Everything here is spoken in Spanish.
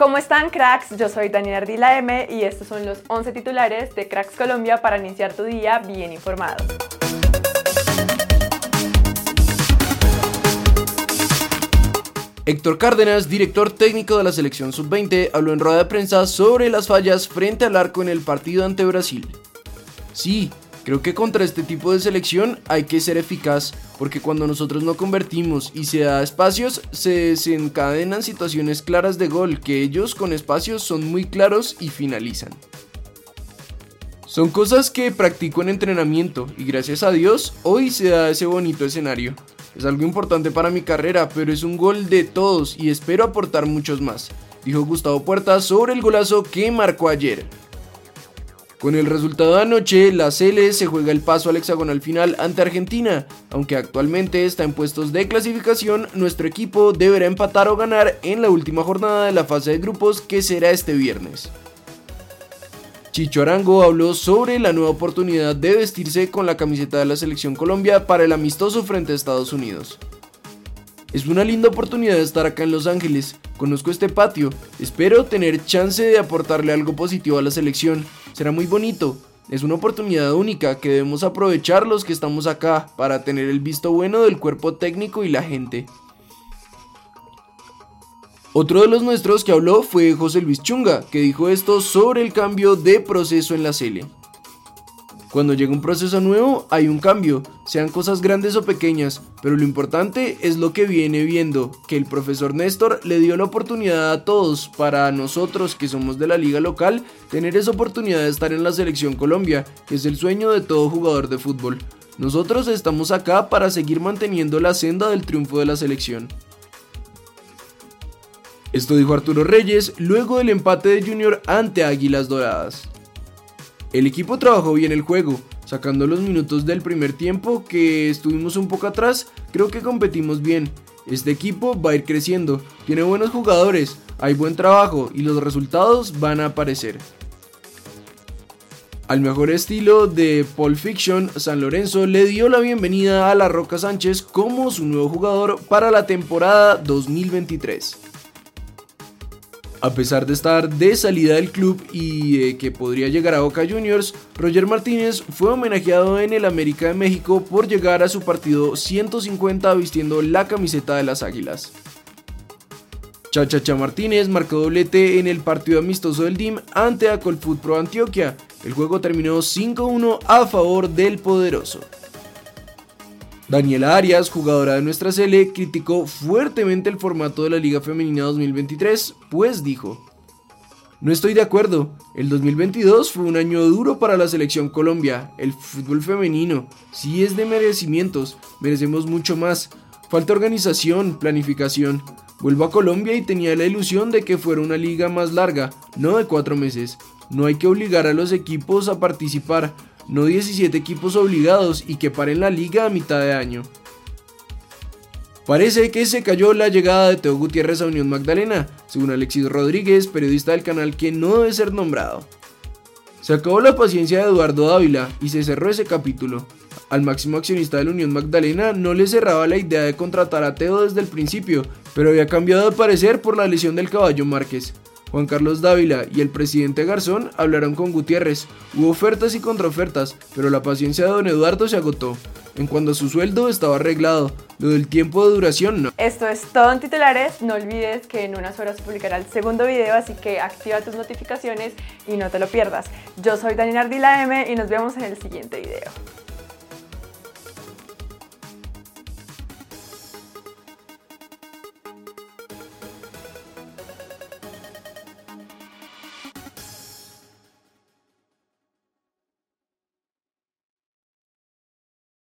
¿Cómo están cracks? Yo soy Daniela Ardila M y estos son los 11 titulares de Cracks Colombia para iniciar tu día bien informado. Héctor Cárdenas, director técnico de la selección sub-20, habló en rueda de prensa sobre las fallas frente al arco en el partido ante Brasil. Sí, Creo que contra este tipo de selección hay que ser eficaz, porque cuando nosotros no convertimos y se da espacios, se desencadenan situaciones claras de gol que ellos con espacios son muy claros y finalizan. Son cosas que practico en entrenamiento y gracias a Dios hoy se da ese bonito escenario. Es algo importante para mi carrera, pero es un gol de todos y espero aportar muchos más, dijo Gustavo Puerta sobre el golazo que marcó ayer. Con el resultado de anoche, la Cele se juega el paso al hexagonal final ante Argentina. Aunque actualmente está en puestos de clasificación, nuestro equipo deberá empatar o ganar en la última jornada de la fase de grupos que será este viernes. Chicho Arango habló sobre la nueva oportunidad de vestirse con la camiseta de la selección Colombia para el amistoso frente a Estados Unidos. Es una linda oportunidad de estar acá en Los Ángeles. Conozco este patio. Espero tener chance de aportarle algo positivo a la selección. Será muy bonito. Es una oportunidad única que debemos aprovechar los que estamos acá para tener el visto bueno del cuerpo técnico y la gente. Otro de los nuestros que habló fue José Luis Chunga, que dijo esto sobre el cambio de proceso en la Cele. Cuando llega un proceso nuevo hay un cambio, sean cosas grandes o pequeñas, pero lo importante es lo que viene viendo, que el profesor Néstor le dio la oportunidad a todos, para nosotros que somos de la liga local, tener esa oportunidad de estar en la selección Colombia, que es el sueño de todo jugador de fútbol. Nosotros estamos acá para seguir manteniendo la senda del triunfo de la selección. Esto dijo Arturo Reyes luego del empate de Junior ante Águilas Doradas. El equipo trabajó bien el juego, sacando los minutos del primer tiempo que estuvimos un poco atrás, creo que competimos bien. Este equipo va a ir creciendo, tiene buenos jugadores, hay buen trabajo y los resultados van a aparecer. Al mejor estilo de Pulp Fiction, San Lorenzo le dio la bienvenida a La Roca Sánchez como su nuevo jugador para la temporada 2023. A pesar de estar de salida del club y que podría llegar a Boca Juniors, Roger Martínez fue homenajeado en el América de México por llegar a su partido 150 vistiendo la camiseta de las Águilas. Chachacha Martínez marcó doblete en el partido amistoso del DIM ante Acolfoot Pro Antioquia. El juego terminó 5-1 a favor del poderoso. Daniela Arias, jugadora de nuestra Sele, criticó fuertemente el formato de la Liga Femenina 2023, pues dijo, no estoy de acuerdo, el 2022 fue un año duro para la selección Colombia, el fútbol femenino, sí es de merecimientos, merecemos mucho más, falta organización, planificación. Vuelvo a Colombia y tenía la ilusión de que fuera una liga más larga, no de cuatro meses. No hay que obligar a los equipos a participar, no 17 equipos obligados y que paren la liga a mitad de año. Parece que se cayó la llegada de Teo Gutiérrez a Unión Magdalena, según Alexis Rodríguez, periodista del canal que no debe ser nombrado. Se acabó la paciencia de Eduardo Dávila y se cerró ese capítulo. Al máximo accionista de la Unión Magdalena no le cerraba la idea de contratar a Teo desde el principio, pero había cambiado de parecer por la lesión del caballo Márquez. Juan Carlos Dávila y el presidente Garzón hablaron con Gutiérrez. Hubo ofertas y contraofertas, pero la paciencia de don Eduardo se agotó. En cuanto a su sueldo estaba arreglado, lo del tiempo de duración no. Esto es todo en titulares, no olvides que en unas horas publicará el segundo video, así que activa tus notificaciones y no te lo pierdas. Yo soy Daniela Ardila M y nos vemos en el siguiente video.